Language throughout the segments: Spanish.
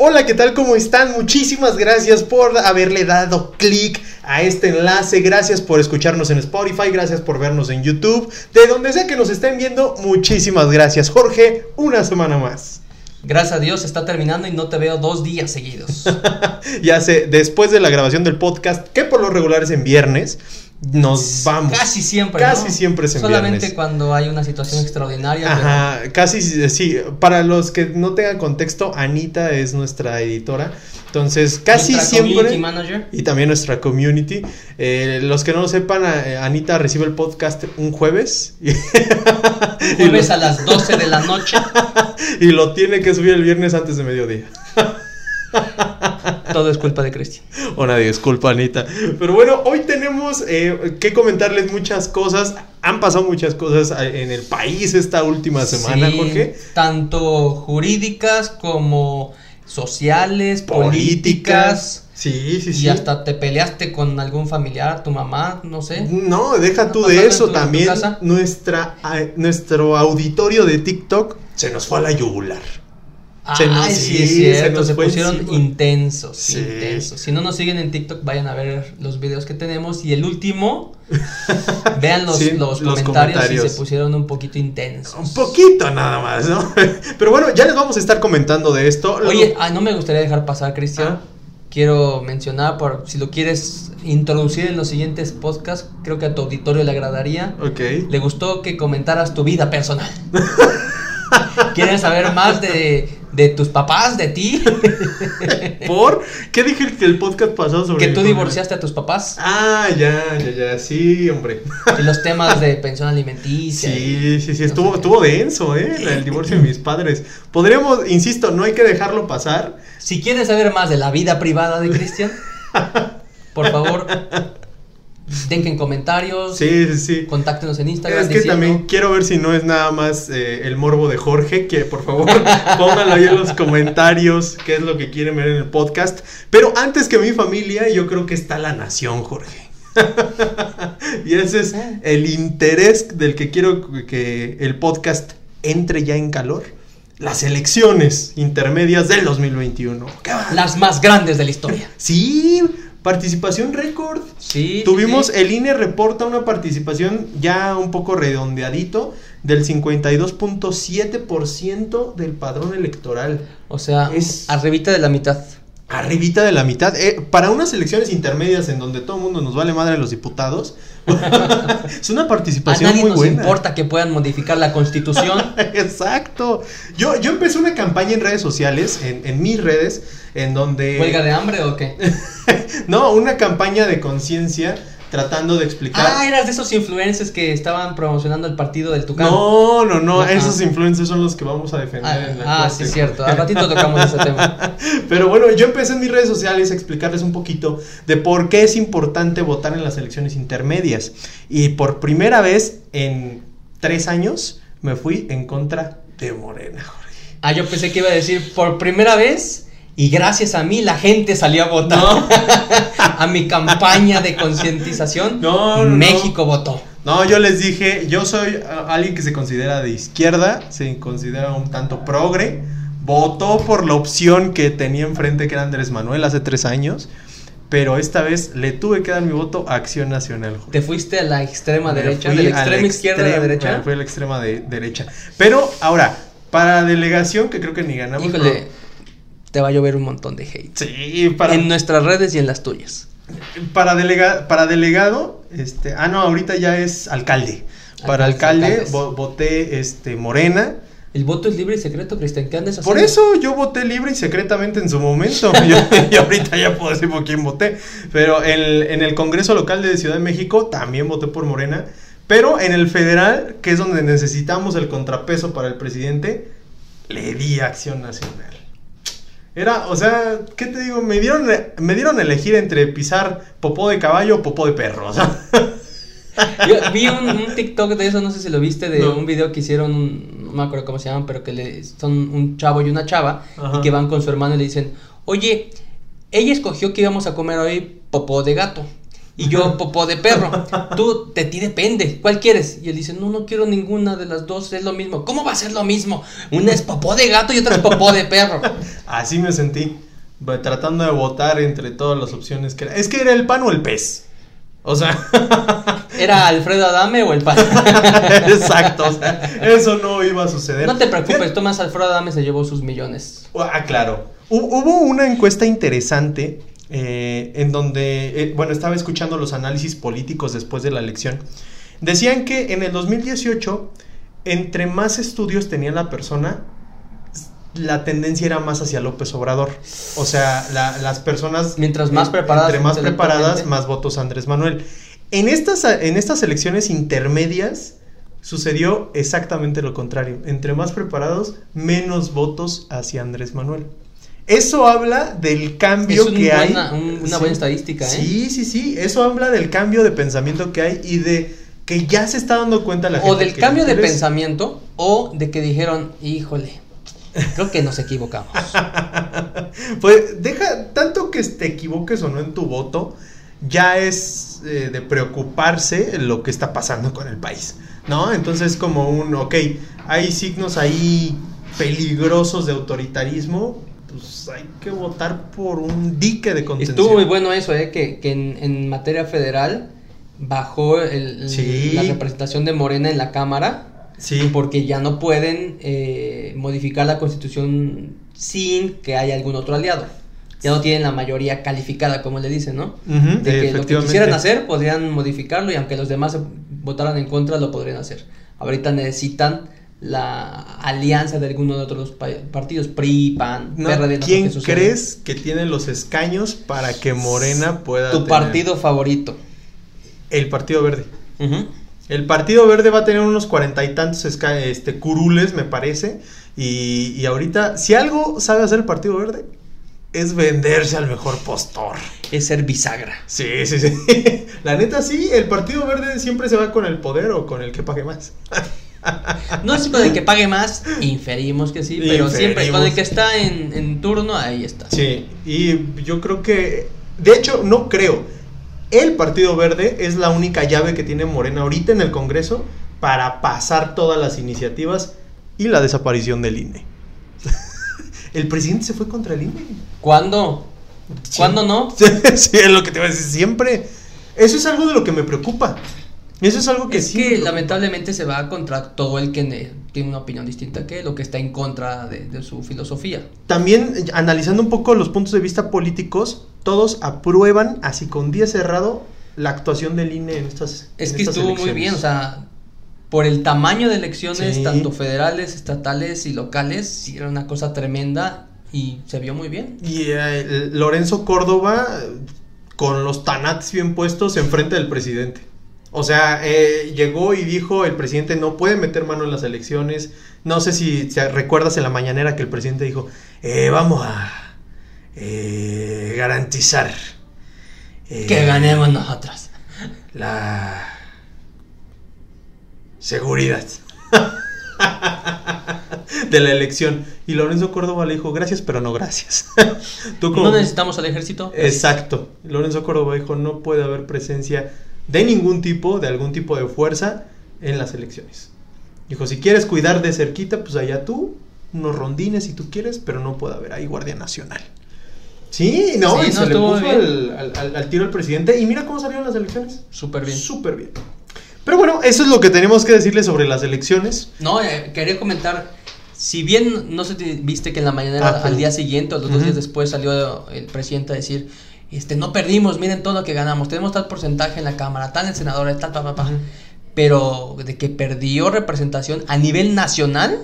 Hola, ¿qué tal? ¿Cómo están? Muchísimas gracias por haberle dado clic a este enlace. Gracias por escucharnos en Spotify. Gracias por vernos en YouTube. De donde sea que nos estén viendo, muchísimas gracias. Jorge, una semana más. Gracias a Dios está terminando y no te veo dos días seguidos. ya sé, después de la grabación del podcast, que por lo regular es en viernes, nos vamos. Casi siempre. Casi siempre es en Solamente cuando hay una situación extraordinaria. Ajá, casi sí. Para los que no tengan contexto, Anita es nuestra editora. Entonces, casi nuestra siempre. Community manager. Y también nuestra community. Eh, los que no lo sepan, eh, Anita recibe el podcast un jueves. un jueves a las 12 de la noche. y lo tiene que subir el viernes antes de mediodía. Todo es culpa de Cristian. Una disculpa, Anita. Pero bueno, hoy tenemos eh, que comentarles muchas cosas. Han pasado muchas cosas en el país esta última semana, Sí, Jorge. Tanto jurídicas como sociales, políticas. Sí, sí, sí. Y hasta te peleaste con algún familiar, tu mamá, no sé. No, deja tú ¿Ha de eso tu- en tu también. Nuestra, a- nuestro auditorio de TikTok se nos fue a la yugular. Se nos- Ay, sí, es sí, se cierto, se, pusieron encima. intensos, Sí. intensos. Si no nos siguen en TikTok, vayan a ver los videos que tenemos. Y el último, vean los, Sí, los, los comentarios, comentarios. y se pusieron un poquito intensos. Un poquito nada más, ¿no? Pero bueno, ya les vamos a estar comentando de esto. Oye, ah, no me gustaría dejar pasar, Cristian. Ah. Quiero mencionar, por si lo quieres introducir en los siguientes podcasts, creo que a tu auditorio le agradaría. Ok. Le gustó que comentaras tu vida personal. ¿Quieren saber más de, de tus papás, de ti? ¿Por? ¿Qué dije que el podcast pasado sobre que tú divorciaste a tus papás. Ah, ya, ya, ya, sí, hombre. Y los temas de pensión alimenticia. Sí, sí, sí, no estuvo, estuvo denso, ¿eh? El divorcio de mis padres. Podríamos, insisto, no hay que dejarlo pasar. Si quieres saber más de la vida privada de Cristian, por favor, dejen comentarios, Sí, sí, sí. contáctenos en Instagram. Es que diciendo- también quiero ver si no es nada más eh, el morbo de Jorge, que por favor pónganlo ahí en los comentarios qué es lo que quieren ver en el podcast. Pero antes que mi familia, yo creo que está la nación, Jorge. y ese es Ah. el interés del que quiero que el podcast entre ya en calor. Las elecciones intermedias del 2021. ¡Qué va! Las más grandes de la historia. Sí, participación récord. Sí. Tuvimos, sí. el INE reporta una participación ya un poco redondeadito del 52.7% del padrón electoral. O sea, es- arribita de la mitad. Arribita de la mitad. Eh, para unas elecciones intermedias en donde todo el mundo nos vale madre los diputados, es una A participación nadie muy nos buena. importa que puedan modificar la constitución. Exacto. Yo, yo empecé una campaña en redes sociales, en, en mis redes, en donde... ¿Huelga de hambre o qué? No, una campaña de conciencia tratando de explicar... Ah, eras de esos influencers que estaban promocionando el partido del Tucán. No, no, no, Ajá. esos influencers son los que vamos a defender Ah, en la ah, corte. sí, cierto. Al ratito tocamos ese tema. Pero bueno, yo empecé en mis redes sociales a explicarles un poquito de por qué es importante votar en las elecciones intermedias. Y por primera vez en tres años me fui en contra de Morena, Jorge. Ah, yo pensé que iba a decir por primera vez y gracias a mí la gente salió a votar. a mi campaña de concientización. No. México votó. No, yo les dije, yo soy alguien que se considera de izquierda, se considera un tanto progre, votó por la opción que tenía enfrente que era Andrés Manuel hace tres años, pero esta vez le tuve que dar mi voto a Acción Nacional. Jorge. Te fuiste a la extrema Me derecha, de la extrema izquierda a la derecha. Fui a la extrema de, derecha. Pero ahora, para delegación, que creo que ni ganamos. Híjole, te va a llover un montón de hate. Sí, para, En nuestras redes y en las tuyas. para, delega- para delegado, este, ah, no, ahorita ya es alcalde. Para Alcaldes, alcalde alcaldes. voté este, Morena. El voto es libre y secreto, Cristian. ¿Qué andas haciendo? Por eso yo voté libre y secretamente en su momento. Yo, y ahorita ya puedo decir por quién voté. Pero el- en el Congreso Local de Ciudad de México también voté por Morena. Pero en el federal, que es donde necesitamos el contrapeso para el presidente, le di Acción Nacional. Era, o sea, ¿qué te digo? Me dieron, me dieron a elegir entre pisar popó de caballo o popó de perro. O sea, Yo vi un, un TikTok de eso, no sé si lo viste, de No. un video que hicieron, no me acuerdo cómo se llaman, pero que le, son un chavo y una chava Ajá. y que van con su hermano y le dicen, oye, ella escogió que íbamos a comer hoy popó de gato Y yo popó de perro. Tú te ti depende. ¿Cuál quieres? Y él dice, no, no quiero ninguna de las dos. Es lo mismo. ¿Cómo va a ser lo mismo? Una es popó de gato y otra es popó de perro. Así me sentí. Tratando de votar entre todas las opciones que era. Es que era el pan o el pez. O sea, ¿Era Alfredo Adame o el pan? exacto. o sea, eso no iba a suceder. No te preocupes, Tomás Alfredo Adame se llevó sus millones. Ah, claro. Hu- Hubo una encuesta interesante eh, en donde, eh, bueno, estaba escuchando los análisis políticos después de la elección. Decían que en el 2018, entre más estudios tenía la persona, la tendencia era más hacia López Obrador. O sea, la- las personas... Mientras más preparadas Entre más preparadas, más votos Andrés Manuel. En estas, en estas elecciones intermedias sucedió exactamente lo contrario. Entre más preparados, menos votos hacia Andrés Manuel. Eso habla del cambio Es un que hay. un- una Sí. buena estadística, ¿eh? Sí, sí, sí. Eso habla del cambio de pensamiento que hay y de que ya se está dando cuenta la gente. O del que cambio de eres- pensamiento o de que dijeron, híjole, creo que nos equivocamos. pues deja, tanto que te equivoques o no en tu voto, ya es eh, de preocuparse lo que está pasando con el país, ¿no? Entonces como un, ok, hay signos ahí peligrosos de autoritarismo, pues hay que votar por un dique de contención. Estuvo muy bueno eso, ¿eh? que, que en, en materia federal bajó el- Sí. la representación de Morena en la Cámara Sí, porque ya no pueden eh, modificar la constitución sin que haya algún otro aliado. Ya no tienen la mayoría calificada, como le dicen, ¿no? De que lo que quisieran hacer, podrían modificarlo y aunque los demás votaran en contra, lo podrían hacer. Ahorita necesitan la alianza de alguno de otros pa- partidos, PRI, PAN, No, PRD. no sé ¿Quién crees que tiene los escaños para que Morena pueda Tu tener- partido favorito. El Partido Verde. El Partido Verde va a tener unos cuarenta y tantos este, curules, me parece. Y, y ahorita, si algo sabe hacer el Partido Verde, es venderse al mejor postor. Es ser bisagra. Sí, sí, sí. La neta, sí, el Partido Verde siempre se va con el poder o con el que pague más. No es con el que pague más, inferimos que sí, pero siempre con el que está en, en turno, ahí está. Sí, y yo creo que, de hecho, no creo. El Partido Verde es la única llave que tiene Morena ahorita en el Congreso para pasar todas las iniciativas y la desaparición del INE. el presidente se fue contra el INE. ¿Cuándo? ¿Cuándo no? Sí, sí, es lo que te voy a decir siempre. Eso es algo de lo que me preocupa. Eso es algo que Es sí que lamentablemente se va contra todo el que ne- tiene una opinión distinta que él, o que está en contra de, de su filosofía. También eh, analizando un poco los puntos de vista políticos, todos aprueban, así con 10 cerrado, la actuación del INE en estas Es en que estas estuvo muy bien, o sea, por el tamaño de elecciones, Sí. tanto federales, estatales y locales, sí era una cosa tremenda y se vio muy bien. Y eh, Lorenzo Córdoba, con los tanates bien puestos, enfrente del presidente. O sea, eh, llegó y dijo, el presidente no puede meter mano en las elecciones. No sé si, recuerdas en la mañanera que el presidente dijo, eh, vamos a eh, garantizar Que ganemos nosotros. la seguridad de la elección. Y Lorenzo Córdoba le dijo, gracias, pero no gracias. Tú No necesitamos al ejército. Exacto. Lorenzo Córdoba dijo, no puede haber presencia de ningún tipo, de algún tipo de fuerza en las elecciones. Dijo, si quieres cuidar de cerquita, pues allá tú, unos rondines si tú quieres, pero no puede haber ahí Guardia Nacional. Sí, no, Sí, y no, se le puso al, al- al- al tiro al presidente. Y mira cómo salieron las elecciones. Súper bien. Súper bien. Pero bueno, eso es lo que tenemos que decirle sobre las elecciones. No, eh, quería comentar, si bien no si viste que en la mañana Ah, al día siguiente o los dos días después salió el presidente a decir, este, no perdimos, miren todo lo que ganamos, tenemos tal porcentaje en la Cámara, tal en senadores, tal, pa, pa. Ujú. Pero de que perdió representación a nivel nacional,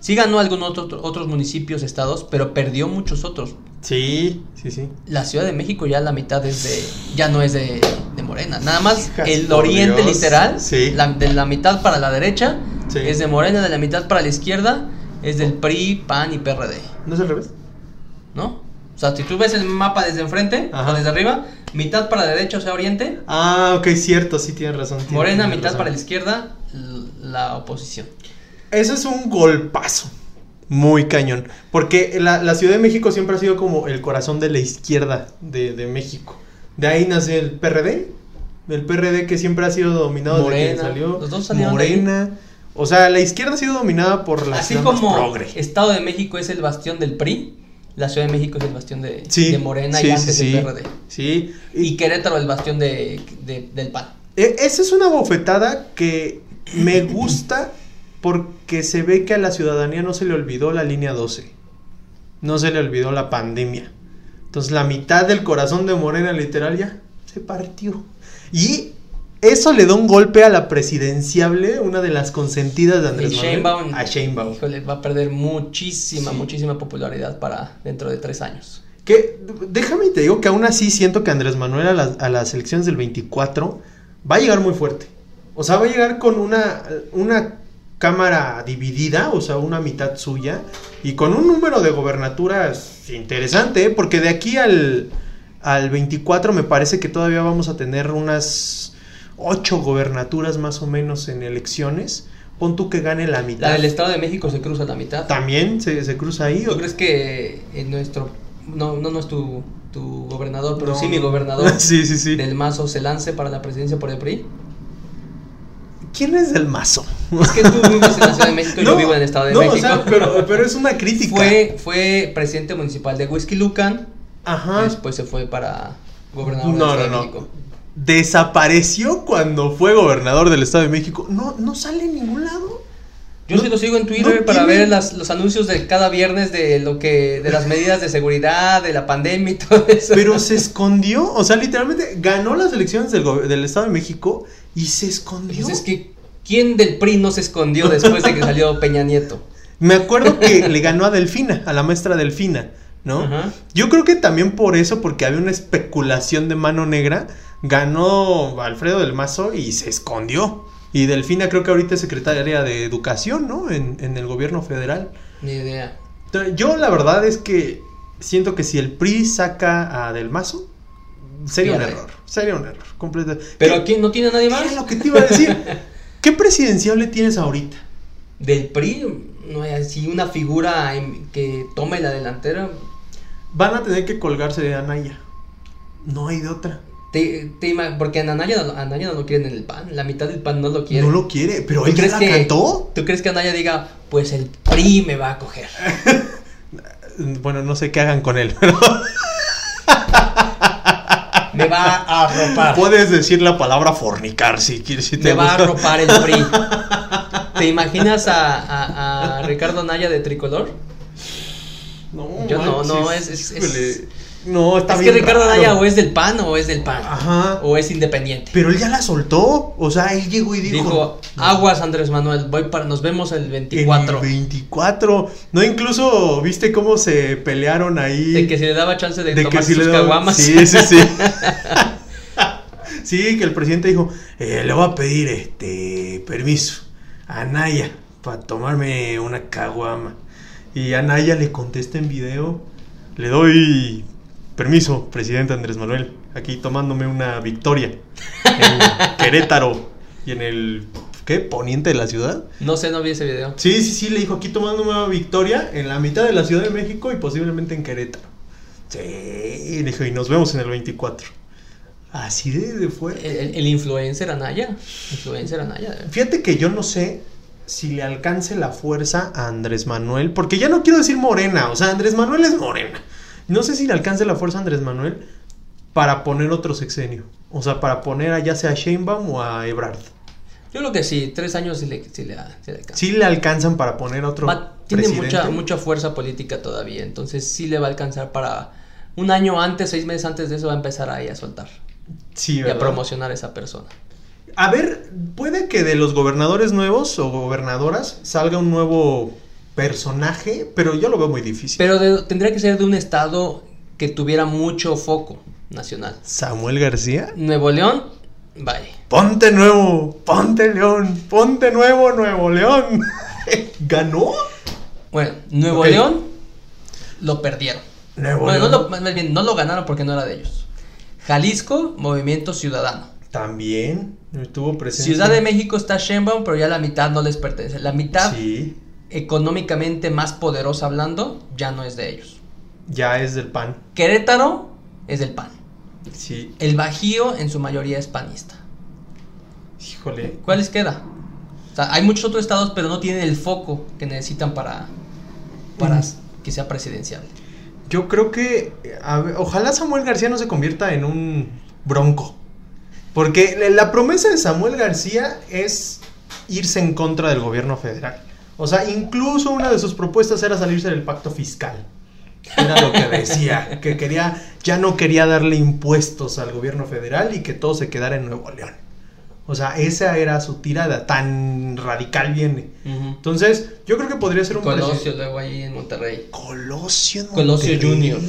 sí ganó algunos otros, otros municipios, estados, pero perdió muchos otros. Sí, sí, sí. La Ciudad de México ya la mitad es de, ya no es de, de Morena, nada más Hijas, el oriente Dios. literal, Sí. la- de la mitad para la derecha Sí. es de Morena, de la mitad para la izquierda es del PRI, PAN y PRD, ¿No es al revés? ¿no? O sea, si tú ves el mapa desde enfrente Ajá. o desde arriba, mitad para la derecha, o sea, oriente, Ah, ok, cierto, sí tienes razón. tienes- Morena, tienes mitad razón. para la izquierda, la oposición. Eso es un golpazo. Muy cañón. Porque la, la Ciudad de México siempre ha sido como el corazón de la izquierda de, de México. De ahí nace el PRD El PRD que siempre ha sido dominado desde que Morena, salió. los dos salieron de Morena. O sea, la izquierda ha sido dominada por la Así como progre. Estado de México es el bastión del PRI, la Ciudad de México es el bastión de, Sí, de Morena sí, y antes sí. el PRD. Sí. Y Querétaro el bastión de, de- del PAN. E- Esa es una bofetada que me gusta porque se ve que a la ciudadanía no se le olvidó la línea 12. No se le olvidó la pandemia. Entonces la mitad del corazón de Morena literal ya se partió. Y eso le da un golpe a la presidenciable, una de las consentidas de Andrés Manuel. Sheinbaum, A Sheinbaum. híjole, va a perder muchísima, Sí. muchísima popularidad para dentro de tres años. Que déjame y te digo que aún así siento que Andrés Manuel a las, a las elecciones del 24 va a llegar muy fuerte. O sea, va a llegar con una, una cámara dividida, o sea, una mitad suya, y con un número de gobernaturas interesante, ¿eh? porque de aquí al, al 24 me parece que todavía vamos a tener unas ocho gobernaturas más o menos en elecciones. Pon tú que gane la mitad. La del Estado de México se cruza la mitad. También se, se cruza ahí. ¿Tú crees que en nuestro... No, no, no es tu, tu gobernador, pero No. sí mi gobernador sí, sí, sí. del Mazo se lance para la presidencia por el PRI? ¿Quién es del mazo? Es que tú vives en la Ciudad de México y yo vivo en el Estado de no, México. o sea, pero, pero es una crítica. Fue, fue presidente municipal de Whisky Lucan, Ajá. después se fue para gobernador No, del Estado no, no. de México. Desapareció cuando fue gobernador del Estado de México. No, no sale en ningún lado. Yo No- sí lo sigo en Twitter no para tiene- ver las, los anuncios de cada viernes de lo que, de las medidas de seguridad, de la pandemia y todo eso. Pero se escondió. O sea, literalmente ganó las elecciones del, Estado de México y se escondió. Pues es que, ¿quién del PRI no se escondió después de que salió Peña Nieto? Me acuerdo que le ganó a Delfina, a la maestra Delfina, ¿no? Ajá. Yo creo que también por eso, porque había una especulación de mano negra, ganó Alfredo del Mazo y se escondió. Y Delfina creo que ahorita es secretaria de Educación, ¿no? En, en el gobierno federal. Ni idea. Yo la verdad es que siento que si el PRI saca a Del Mazo, sería un error. Sería un error. Completo. ¿Pero ¿Qué- aquí no tiene nadie más? qué es lo que te iba a decir? ¿Qué presidenciable tienes ahorita? Del PRI no hay así una figura que tome la delantera. Van a tener que colgarse de Anaya. No hay de otra. Te, te porque a Anaya, no- a Anaya no lo quieren en el PAN, la mitad del PAN no lo quiere. No lo quiere, pero ¿Tú él crees la que- cantó. ¿Tú crees que Anaya diga, pues el PRI me va a coger? Bueno, no sé qué hagan con él, pero Me va a arropar. puedes decir la palabra fornicar si quieres. Si te Me va a arropar el PRI. ¿Te imaginas a, a- a Ricardo Anaya de tricolor? No, Yo no, no, es- es- es- No, está es que bien Ricardo raro. Anaya o es del PAN o es del PAN. Ajá. O es independiente. Pero él ya la soltó. O sea, él llegó y dijo. Dijo, aguas Andrés Manuel, voy para, nos vemos el En 24. el 24. No, incluso viste cómo se pelearon ahí. De que se le daba chance de, de que sí sus le daban- caguamas. Sí, sí, sí. sí, que el presidente dijo, eh, le voy a pedir este permiso a Anaya para tomarme una caguama. Y Anaya le contesta en video, le doy permiso, presidente Andrés Manuel, aquí tomándome una victoria en Querétaro y en el ¿qué? poniente de la ciudad. No sé, no vi ese video. Sí, sí, sí, le dijo aquí tomándome una victoria en la mitad de la Ciudad de México y posiblemente en Querétaro. Sí, y dijo, y nos vemos en el 24. Así de, de fue. El, el- el influencer Anaya. Influencer Anaya. Fíjate que yo no sé si le alcance la fuerza a Andrés Manuel, porque ya no quiero decir morena, o sea, Andrés Manuel es morena. No sé si le alcance la fuerza a Andrés Manuel para poner otro sexenio. O sea, para poner a ya sea a Sheinbaum o a Ebrard. Yo creo que sí, tres años sí le, sí le, sí le alcanza. Sí le alcanzan para poner otro Va- tiene presidente. mucha, mucha fuerza política todavía, entonces sí le va a alcanzar para un año antes, seis meses antes de eso va a empezar ahí a soltar Sí, y a ¿verdad? promocionar a esa persona. A ver, puede que de los gobernadores nuevos o gobernadoras salga un nuevo personaje, pero yo lo veo muy difícil. Pero de- tendría que ser de un estado que tuviera mucho foco nacional. Samuel García. Nuevo León, vaya. Ponte nuevo, ponte León, ponte nuevo, Nuevo León. ¿Ganó? Bueno, Nuevo. León lo perdieron. Nuevo Bueno, no León. lo, más bien, no lo ganaron porque no era de ellos. Jalisco, Movimiento Ciudadano. También estuvo presente. Ciudad de México está Sheinbaum, pero ya la mitad no les pertenece. La mitad Sí, económicamente más poderosa hablando ya no es de ellos. ya es del PAN. Querétaro es del PAN. Sí, El Bajío en su mayoría es panista. híjole. ¿Cuál les queda? O sea, hay muchos otros estados, pero no tienen el foco que necesitan para, para que sea presidencial. Yo creo que a ver, ojalá Samuel García no se convierta en un bronco. Porque la promesa de Samuel García es irse en contra del gobierno federal. O sea, incluso una de sus propuestas era salirse del pacto fiscal. Era lo que decía, que quería, ya no quería darle impuestos al gobierno federal y que todo se quedara en Nuevo León. O sea, esa era su tirada, tan radical viene. Entonces, yo creo que podría ser un Colosio luego ahí en Monterrey. Colosio. en Colosio Monterrey. Junior.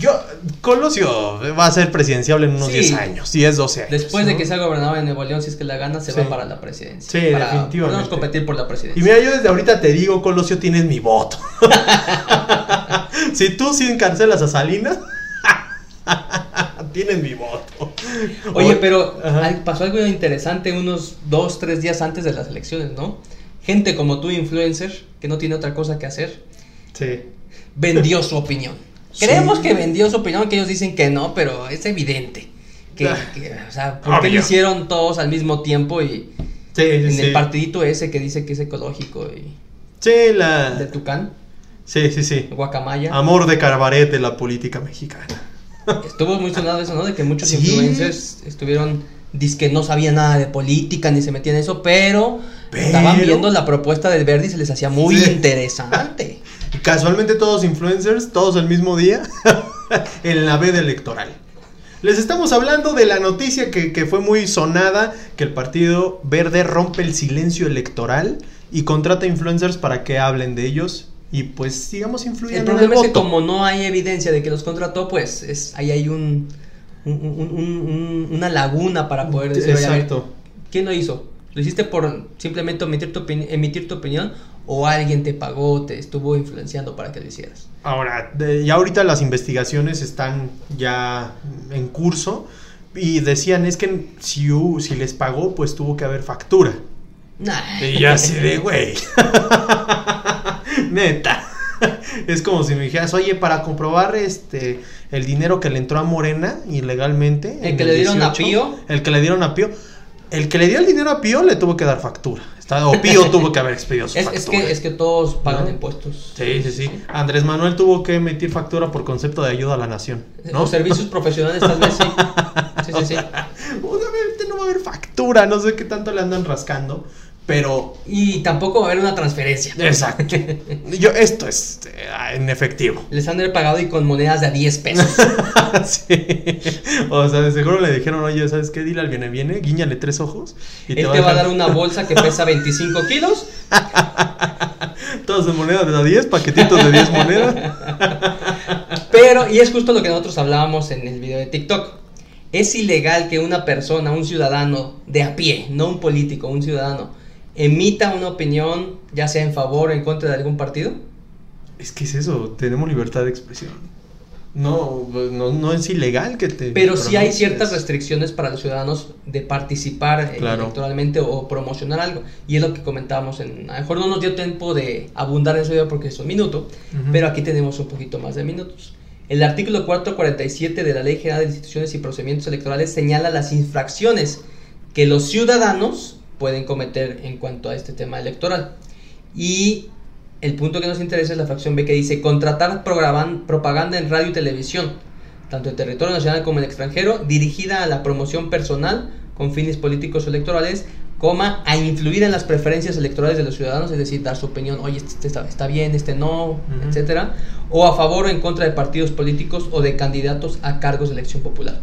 Yo, Colosio va a ser presidenciable en unos Sí. 10 años, 10, 12 años. Después de que sea gobernador de Nuevo León, si es que la gana, se Sí. va para la presidencia. Sí, para, definitivamente. Podemos competir por la Y presidencia. mira, yo desde ahorita te digo, Colosio, tienes mi voto. si tú sí encarcelas a Salinas, tienes mi voto. Oye, pero Ajá. pasó algo interesante unos dos, tres días antes de las elecciones, ¿no? Gente como tú, influencer, que no tiene otra cosa que hacer, Sí. vendió su opinión. Sí. Creemos que vendió su opinión, que ellos dicen que no, pero es evidente. Que, Ah. que, o sea, ¿por qué lo hicieron todos al mismo tiempo y Sí, en sí. el partidito ese que dice que es ecológico y Sí, de la... Tucán, Sí, sí, sí. Guacamaya? Amor de Carbaret de la política mexicana. Estuvo muy sonado eso, ¿no? De que muchos influencers estuvieron, que no sabían nada de política ni se metían en eso, pero, Pero- estaban viendo la propuesta del Verdi y se les hacía muy Sí. interesante. Casualmente todos influencers, todos el mismo día, en la veda electoral. Les estamos hablando de la noticia que, que fue muy sonada, que el Partido Verde rompe el silencio electoral y contrata influencers para que hablen de ellos y pues digamos influyan El en el problema es que como no hay evidencia de que los contrató, pues es, ahí hay un, un- un- un- un- una laguna para poder decir, ver, Exacto. ¿quién lo hizo? ¿Lo hiciste por simplemente emitir tu, emitir tu opinión o alguien te pagó, te estuvo influenciando para que lo hicieras? Ahora, de- ya ahorita las investigaciones están ya en curso y decían es que si, si les pagó pues tuvo que haber factura. Nah. Y yo así de, güey. Neta. Es como si me dijeras, oye, para comprobar este el dinero que le entró a Morena ilegalmente. ¿El que le dieron a Pío? El que le dieron a Pío. El que le dio el dinero a Pío le tuvo que dar factura. Está- o Pío tuvo que haber expedido su Es, factura. es que, es que todos pagan ¿No? impuestos. Sí, sí, sí. Andrés Manuel tuvo que emitir factura por concepto de ayuda a la nación. ¿no? Los servicios profesionales tal vez sí. Sí, sí, sí. Obviamente no va a haber factura, no sé qué tanto le andan rascando, pero Y tampoco va a haber una transferencia. Exacto. Yo, esto es eh, en efectivo. Les han de pagado y con monedas de a 10 pesos. sí. O sea, de seguro le dijeron, oye, ¿sabes qué? Dile al viene, viene, guíñale tres ojos. Él te va a dar una bolsa que pesa 25 kilos. Todas en monedas de a 10, paquetitos de 10 monedas. Pero, y es justo lo que nosotros hablábamos en el video de TikTok. Es ilegal que una persona, un ciudadano de a pie, no un político, un ciudadano, emita una opinión, ya sea en favor o en contra de algún partido. Es que es eso, tenemos libertad de expresión. No, no, no es ilegal que te. Pero sí hay ciertas restricciones para los ciudadanos de participar eh, Claro. electoralmente o promocionar algo. Y es lo que comentábamos en... A lo mejor no nos dio tiempo de abundar en eso video porque es un minuto, pero aquí tenemos un poquito más de minutos. El artículo 447 de la Ley General de Instituciones y Procedimientos Electorales señala las infracciones que los ciudadanos pueden cometer en cuanto a este tema electoral. Y el punto que nos interesa es la fracción B que dice contratar propaganda en radio y televisión, tanto en territorio nacional como en extranjero, dirigida a la promoción personal con fines políticos o electorales, coma, a influir en las preferencias electorales de los ciudadanos, es decir, dar su opinión, oye, este está, está bien, este no, Ujú. etcétera, o a favor o en contra de partidos políticos o de candidatos a cargos de elección popular.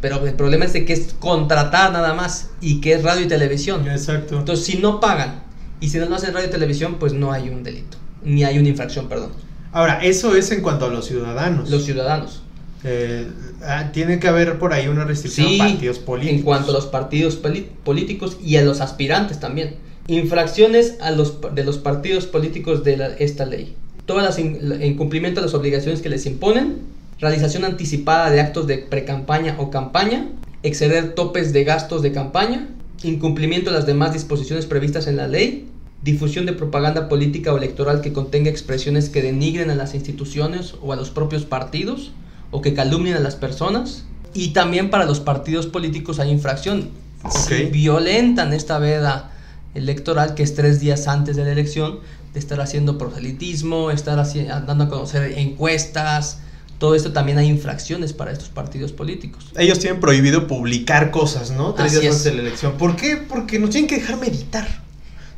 Pero el problema es de que es contratar nada más y que es radio y televisión. Exacto. Entonces, si no pagan y si no lo hacen radio y televisión, pues no hay un delito, ni hay una infracción, perdón. Ahora, eso es en cuanto a los ciudadanos. Los ciudadanos. Eh, ah, tiene que haber por ahí una restricción Sí, a partidos políticos. en cuanto a los partidos políticos y a los aspirantes también. Infracciones a los, de los partidos políticos de la- esta ley. Todas las in- incumplimiento de las obligaciones que les imponen, realización anticipada de actos de precampaña o campaña, exceder topes de gastos de campaña, incumplimiento de las demás disposiciones previstas en la ley, difusión de propaganda política o electoral que contenga expresiones que denigren a las instituciones o a los propios partidos, o que calumnien a las personas. Y también para los partidos políticos hay infracción. Si Ok. violentan esta veda electoral, que es tres días antes de la elección, de estar haciendo proselitismo, estar haci- dando a conocer encuestas, todo esto también hay infracciones para estos partidos políticos. Ellos tienen prohibido publicar cosas, ¿no? Tres Así días es. antes de la elección. ¿Por qué? Porque nos tienen que dejar meditar.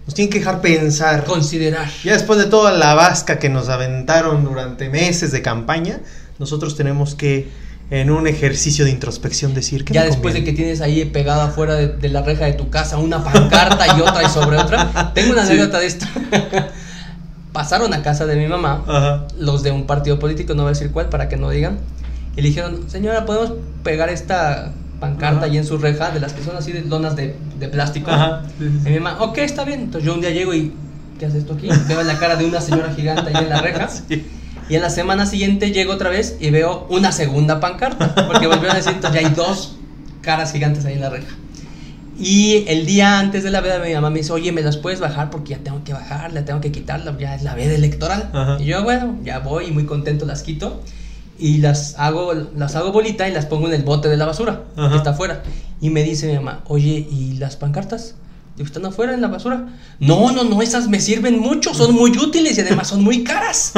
Nos tienen que dejar pensar. Considerar. Ya después de toda la vasca que nos aventaron durante meses de campaña, nosotros tenemos que, en un ejercicio de introspección, decir que Ya después de que tienes ahí pegada afuera de, de la reja de tu casa una pancarta y otra y sobre otra. Tengo una Sí. anécdota de esto. Pasaron a casa de mi mamá Ajá. los de un partido político, no voy a decir cuál para que no digan. Y le dijeron, señora, ¿podemos pegar esta pancarta Ajá. ahí en su reja? De las que son así de lonas de, de plástico. Ajá. Sí, sí, Y mi mamá, ok, está bien. Entonces yo un día llego y, ¿qué hace esto aquí? Veo la cara de una señora gigante ahí en la reja. sí. Y en la semana siguiente llego otra vez y veo una segunda pancarta. Porque volvieron a decir, entonces ya hay dos caras gigantes ahí en la reja. Y el día antes de la veda mi mamá me dice, oye, ¿me las puedes bajar? Porque ya tengo que bajarla, tengo que quitarla, ya es la veda electoral. Ajá. Y yo, bueno, ya voy y muy contento las quito. Y las hago, las hago bolita y las pongo en el bote de la basura, Ajá. que está afuera. Y me dice mi mamá, oye, ¿y las pancartas? Digo, ¿están afuera en la basura? No, no, no, esas me sirven mucho, son muy útiles y además son muy caras.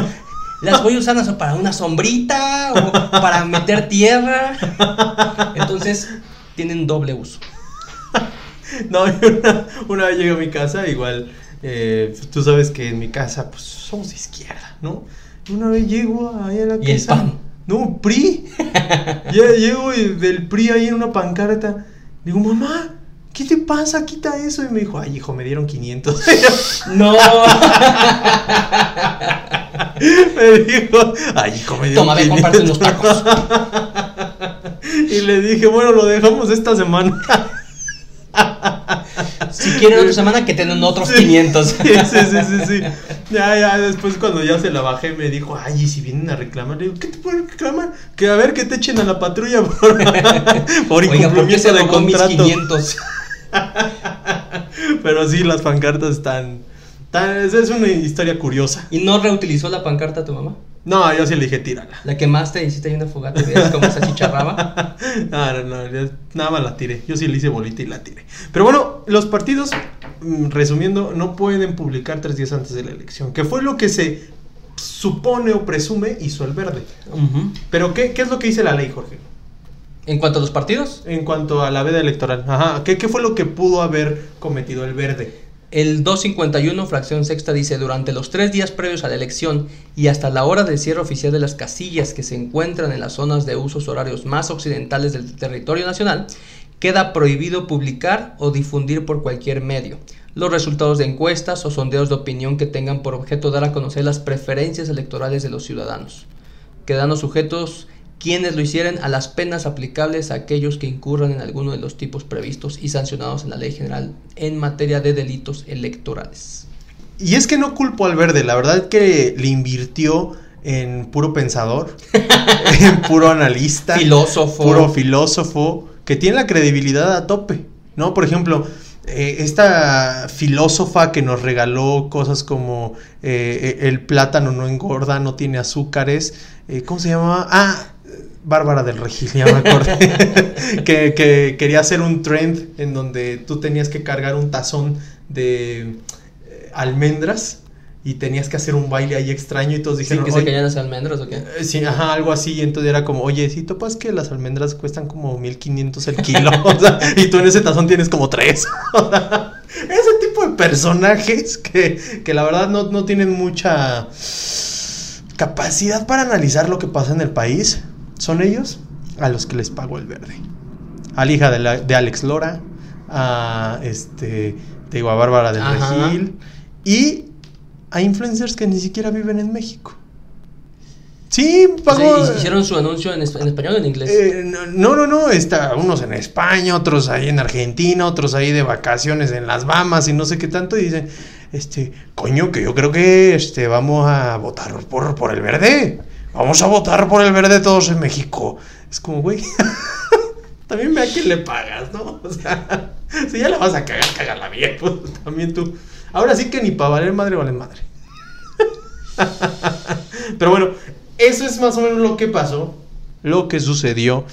Las voy a usar para una sombrita o para meter tierra. Entonces, tienen doble uso. No, una, una vez llegué a mi casa, igual, eh, tú sabes que en mi casa, pues, somos de izquierda, ¿no? Una vez llego ahí a la Y el casa. PAN. No, PRI. ya llego y del PRI ahí en una pancarta. Digo, mamá, ¿qué te pasa? Quita eso. Y me dijo, ay, hijo, me dieron 500. No, me dijo, ay, hijo, me dieron toma, ve, 500. comparte unos tacos. Y le dije, bueno, lo dejamos esta semana. Quieren otra semana, que tengan otros Sí. 500. Sí, sí, sí, sí. Ya, ya, después cuando ya se la bajé me dijo, ay, y si vienen a reclamar, le digo, ¿qué te pueden reclamar? Que a ver, que te echen a la patrulla por, por Oiga, ¿por incumplimiento de robó mis contrato. 500? Pero sí, las pancartas están, tan, es, es una historia curiosa. ¿Y no reutilizó la pancarta tu mamá? No, yo sí le dije, tírala. La quemaste, hiciste ahí una fogata y veías cómo se achicharraba. No, no, no, nada más la tiré. Yo sí le hice bolita y la tiré. Pero bueno, los partidos, mm, resumiendo, no pueden publicar tres días antes de la elección, que fue lo que se supone o presume hizo el verde. Pero, ¿qué, qué es lo que dice la ley, Jorge? En cuanto a los partidos, En cuanto a la veda electoral. Ajá. ¿Qué, qué fue lo que pudo haber cometido el verde? El 251, fracción sexta, dice, durante los tres días previos a la elección y hasta la hora del cierre oficial de las casillas que se encuentran en las zonas de usos horarios más occidentales del territorio nacional, queda prohibido publicar o difundir por cualquier medio. Los resultados de encuestas o sondeos de opinión que tengan por objeto dar a conocer las preferencias electorales de los ciudadanos, quedando sujetos quienes lo hicieren a las penas aplicables a aquellos que incurran en alguno de los tipos previstos y sancionados en la ley general en materia de delitos electorales. Y es que no culpo al verde, la verdad que le invirtió en puro pensador, en puro analista, Filósofo. puro filósofo, que tiene la credibilidad a tope, ¿no? Por ejemplo, eh, esta filósofa que nos regaló cosas como eh, el plátano no engorda, no tiene azúcares, eh, ¿cómo se llamaba? Ah, Bárbara del Regil, ya me acordé, que, que quería hacer un trend en donde tú tenías que cargar un tazón de eh, almendras y tenías que hacer un baile ahí extraño y todos ¿Sí, dijeron, que se "Oye, caían las almendras o qué? eh, Sí, ajá, algo así. Y entonces era como, oye, si topas que las almendras cuestan como 1500 el kilo. o sea, y tú en ese tazón tienes como tres. Ese tipo de personajes que, que la verdad no, no tienen mucha capacidad para analizar lo que pasa en el país. Son ellos a los que les pago el verde. A la hija de, la- de Alex Lora, a este, te digo, a Bárbara del Ajá. Regil. Y a influencers que ni siquiera viven en México. Sí, pagó. hicieron su anuncio en español o en inglés. eh, no, no, no, está unos en España, otros ahí en Argentina, otros ahí de vacaciones en las Bahamas y no sé qué tanto y dicen, este, coño, que yo creo que este vamos a votar por, por el verde. Vamos a votar por el verde todos en México. Es como, güey, también ve a quién le pagas, ¿no? O sea, si ya la vas a cagar, cágala bien, pues también tú. Ahora sí que ni para valer madre, vale madre. Pero bueno, eso es más o menos lo que pasó lo que sucedió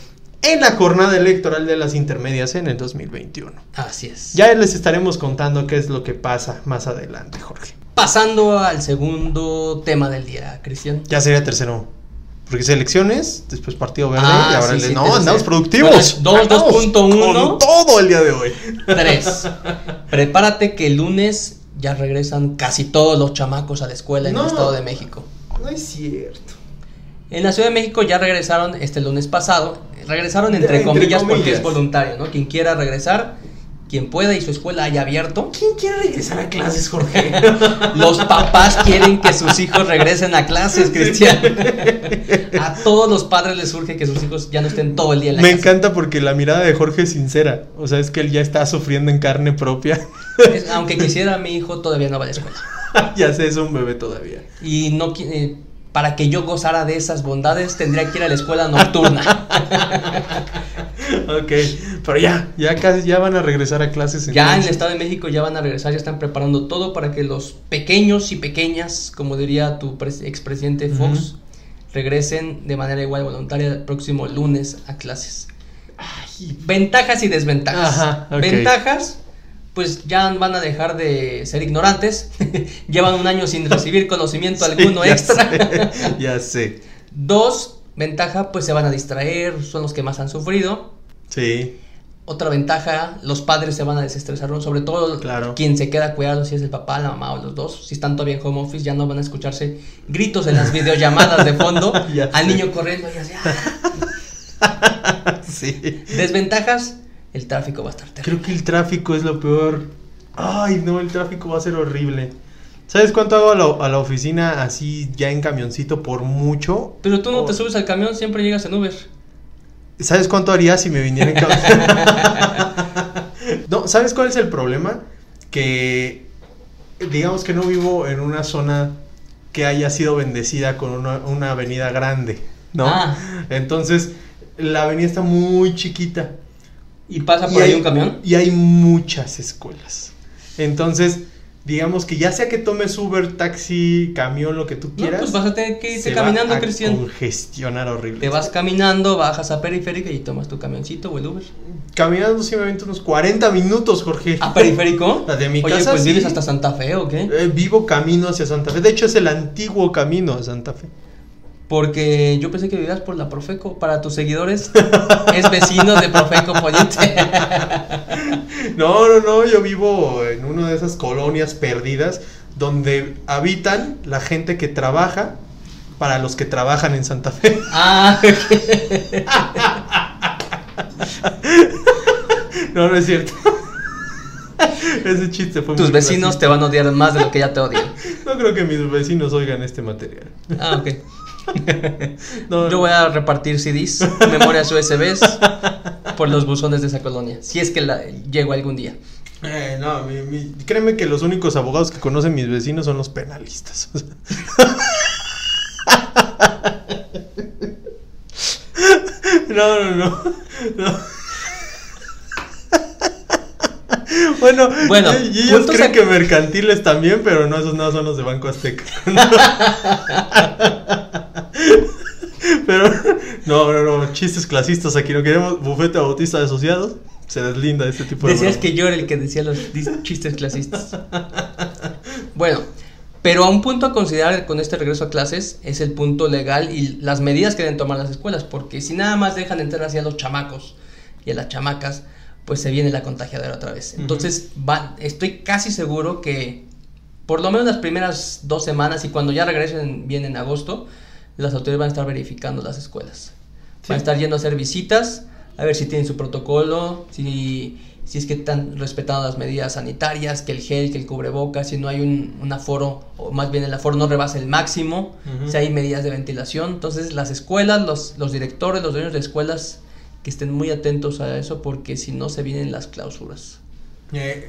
en la jornada electoral de las intermedias en el 2021. Así es. Ya les estaremos contando qué es lo que pasa más adelante, Jorge. Pasando al segundo tema del día, Cristian. Ya sería tercero. Porque es elecciones, después partido verde Ah, y ahora sí, el de- sí, no, andamos productivos. Bueno, dos, Andamos 2.1. Con todo el día de hoy. 3. Prepárate que el lunes ya regresan casi todos los chamacos a la escuela en No. el Estado de México. No es cierto. En la Ciudad de México ya regresaron este lunes pasado. Regresaron entre, Entre comillas, porque comillas. es voluntario, ¿no? Quien quiera regresar, quien pueda y su escuela haya abierto. ¿Quién quiere regresar a clases, Jorge? Los papás quieren que sus hijos regresen a clases, Cristian. A todos los padres les surge que sus hijos ya no estén todo el día en la Me casa. encanta porque la mirada de Jorge es sincera. O sea, es que él ya está sufriendo en carne propia. Es- aunque quisiera, mi hijo todavía no va a la escuela. ya sé, es un bebé todavía. Y no eh, para que yo gozara de esas bondades tendría que ir a la escuela nocturna. Ok, pero ya, ya casi ya van a regresar a clases. Ya en el. Estado de México ya van a regresar, ya están preparando todo para que los pequeños y pequeñas, como diría tu pres- expresidente Fox, regresen de manera igual voluntaria el próximo lunes a clases. Ventajas y desventajas. Ajá, ok. Ventajas, pues ya van a dejar de ser ignorantes. Llevan un año sin recibir conocimiento Sí, alguno ya extra. sé, ya sé. Dos, ventaja, pues se van a distraer, son los que más han sufrido. Sí, Otra ventaja, los padres se van a desestresar, ¿no? sobre todo Claro. quien se queda a cuidarlos, si es el papá, la mamá o los dos. Si están todavía en home office, ya no van a escucharse gritos en las videollamadas de fondo, al niño corriendo y así. ¡ah! sí. Desventajas, el tráfico va a estar terrible. Creo que el tráfico es lo peor. Ay, no, el tráfico va a ser horrible. ¿Sabes cuánto hago a la, a la oficina así ya en camioncito por mucho? Pero tú no te subes al camión, siempre llegas en Uber. ¿Sabes cuánto haría si me viniera en no, ¿sabes cuál es el problema? Que digamos que no vivo en una zona que haya sido bendecida con una, una avenida grande, ¿no? Ah. Entonces, la avenida está muy chiquita. ¿Y pasa Y por ahí hay- un camión? Y hay muchas escuelas. Entonces, digamos que ya sea que tomes Uber, taxi, camión, lo que tú No, quieras. pues vas a tener que irte se va caminando, a Cristian. congestionar horrible. Te vas caminando, bajas a periférica y tomas tu camioncito o el Uber. Caminando avento unos 40 minutos, Jorge. ¿A periférico? La de mi Oye, casa, pues sí. vives hasta Santa Fe o qué? Eh, vivo camino hacia Santa Fe. De hecho, es el antiguo camino a Santa Fe. Porque yo pensé que vivías por la Profeco. Para tus seguidores, es vecino de Profeco Poniente. No, no, no, yo vivo en una de esas colonias perdidas donde habitan la gente que trabaja para los que trabajan en Santa Fe. ah, No, no es cierto. Ese chiste fue tus muy vecinos te van a odiar más de lo que ya te odian. No creo que mis vecinos oigan este material. Ah, ok. No, Yo voy a repartir CDs, memorias USBs por los buzones de esa colonia. Si es que la, llego algún día. Eh, no, mi- mi- créeme que los únicos abogados que conocen mis vecinos son los penalistas. No, no. no. Bueno, Bueno, y- ellos creen a- que mercantiles también, pero no, esos no son los de Banco Azteca. Pero, no, no, no, chistes clasistas aquí no queremos. Bufete Bautista de Asociados se deslinda de este tipo de Decías que yo era el que decía los chistes clasistas. Bueno, pero a un punto a considerar con este regreso a clases es el punto legal y las medidas que deben tomar las escuelas, porque si nada más dejan entrar así a los chamacos y a las chamacas, pues se viene la contagiadera otra vez. Entonces, va, estoy casi seguro que por lo menos las primeras dos semanas y cuando ya regresen bien en agosto, las autoridades van a estar verificando las escuelas. Van a Sí. estar yendo a hacer visitas, a ver si tienen su protocolo, si, si es que están respetando las medidas sanitarias, que el gel, que el cubrebocas, si no hay un, un aforo, o más bien el aforo no rebasa el máximo, si hay medidas de ventilación. Entonces las escuelas, los, los directores, los dueños de escuelas, que estén muy atentos a eso porque si no se vienen las clausuras. Eh,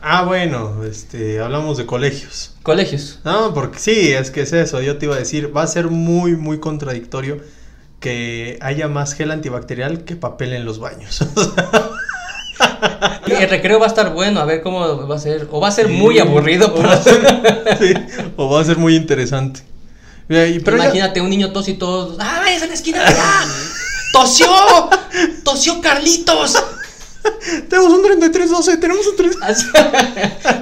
ah, bueno, este, hablamos de colegios. Colegios. No, porque sí, es que es eso. Yo te iba a decir, va a ser muy, muy contradictorio que haya más gel antibacterial que papel en los baños. Y el recreo va a estar bueno, a ver cómo va a ser. O va a ser Sí. muy aburrido. O va a ser, sí, o va a ser muy interesante. Eh, pero ya- Imagínate un niño tos y todos. ¡Ah, váyanse a la esquina! ¡Ya! ¡Tosió! ¡Tosió Carlitos! tenemos un 3312, tenemos un 3. Así-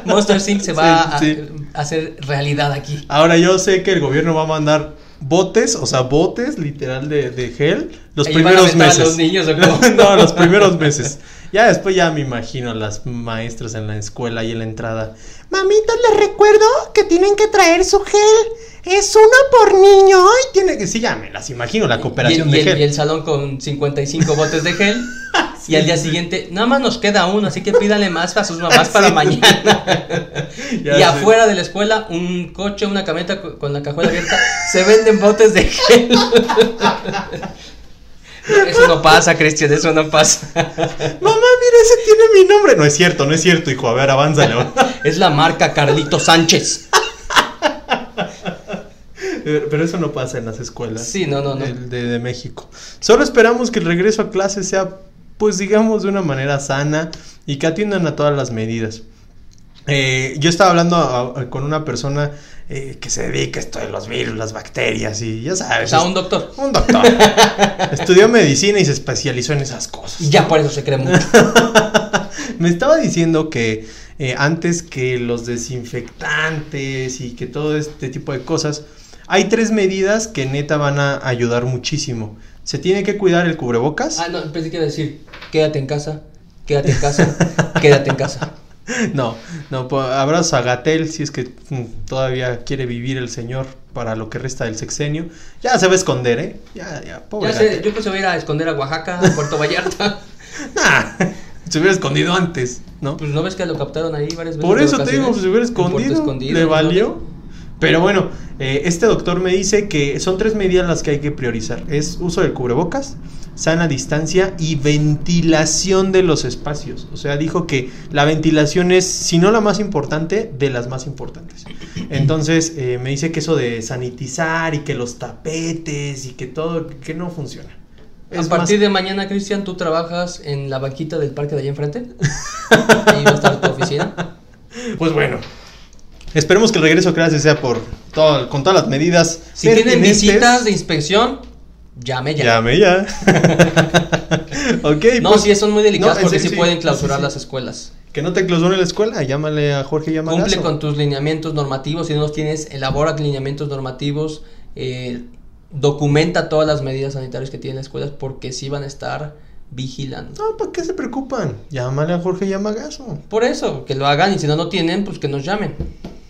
Monster Inc. se va Sí, a, sí. a hacer realidad aquí. Ahora yo sé que el gobierno va a mandar botes, o sea, botes literal de, de gel los Ahí primeros a meses. los niños, ¿o cómo? no, los primeros meses. Ya después ya me imagino las maestras en la escuela y en la entrada. Mamitas, les recuerdo que tienen que traer su gel. Es uno por niño. Y tiene que, sí, ya me las imagino, la cooperación y, el, de y el- gel. y el salón con 55 botes de gel. Y al día siguiente, nada más nos queda uno, así que pídanle más a sus mamás para Sí. mañana. Y sé. afuera de la escuela, un coche, una camioneta co- con la cajuela abierta, se venden botes de gel. Eso no pasa, Cristian, eso no pasa. Mamá, mira, ese tiene mi nombre. No es cierto, no es cierto, hijo. A ver, avánzale. Es la marca Carlito Sánchez. Pero eso no pasa en las escuelas. Sí, no, no, no. el de, de México. Solo esperamos que el regreso a clase sea, pues digamos, de una manera sana y que atiendan a todas las medidas. Eh, yo estaba hablando a- a- con una persona eh, que se dedica a esto de los virus, las bacterias y ya O sabes. sea, es- un doctor. un doctor. Estudió medicina y se especializó en esas cosas. Y ya por eso se cree mucho. Me estaba diciendo que eh, antes que los desinfectantes y que todo este tipo de cosas, hay tres medidas que neta van a ayudar muchísimo. Se tiene que cuidar el cubrebocas. Ah, no, pensé que iba a decir, quédate en casa, quédate en casa, quédate en casa. No, no, pues, abrazos a Gatel si es que mm, todavía quiere vivir el señor para lo que resta del sexenio. Ya se va a esconder, ¿eh? Ya, ya, pobre Ya sé, yo se voy a ir a esconder a Oaxaca, a Puerto Vallarta. Nah, se hubiera escondido antes, ¿no? Pues no ves que lo captaron ahí varias veces. Por eso te digo, pues, se hubiera escondido, Escondido, le ¿no? valió. Pero bueno, eh, este doctor me dice que son tres medidas las que hay que priorizar. Es uso del cubrebocas, sana distancia y ventilación de los espacios. O sea, dijo que la ventilación es, si no la más importante, de las más importantes. Entonces, eh, me dice que eso de sanitizar y que los tapetes y que todo, que no funciona. A partir más- de mañana, Cristian, tú trabajas en la banquita del parque de allá enfrente. Ahí va a estar tu oficina. Pues bueno. Esperemos que el regreso a clases sea por todo, con todas las medidas. Si tienen visitas de inspección, llame ya. Llame ya. ok, No, pues, sí, son muy delicadas no, porque sí sí, pueden clausurar sí. las escuelas. Que no te clausuren la escuela, llámale a Jorge Yamagazo. Cumple con tus lineamientos normativos. Si no los tienes, elabora lineamientos normativos. eh, documenta todas las medidas sanitarias que tienen las escuelas porque sí van a estar vigilando. No, ¿para qué se preocupan? Llámale a Jorge Yamagazo. Por eso, que lo hagan y si no lo tienen, pues que nos llamen.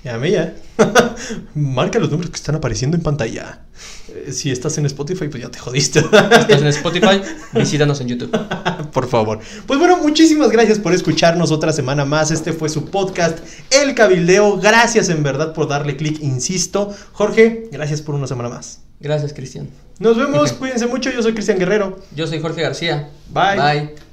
Llame ya. Marca los números que están apareciendo en pantalla. Eh, si estás en Spotify, pues ya te jodiste. Estás en Spotify, visítanos en YouTube. por favor. Pues bueno, muchísimas gracias por escucharnos otra semana más. Este fue su podcast, El Cabildeo. Gracias en verdad por darle clic, insisto. Jorge, gracias por una semana más. Gracias, Cristian. Nos vemos, cuídense mucho. Yo soy Cristian Guerrero. Yo soy Jorge García. Bye. Bye.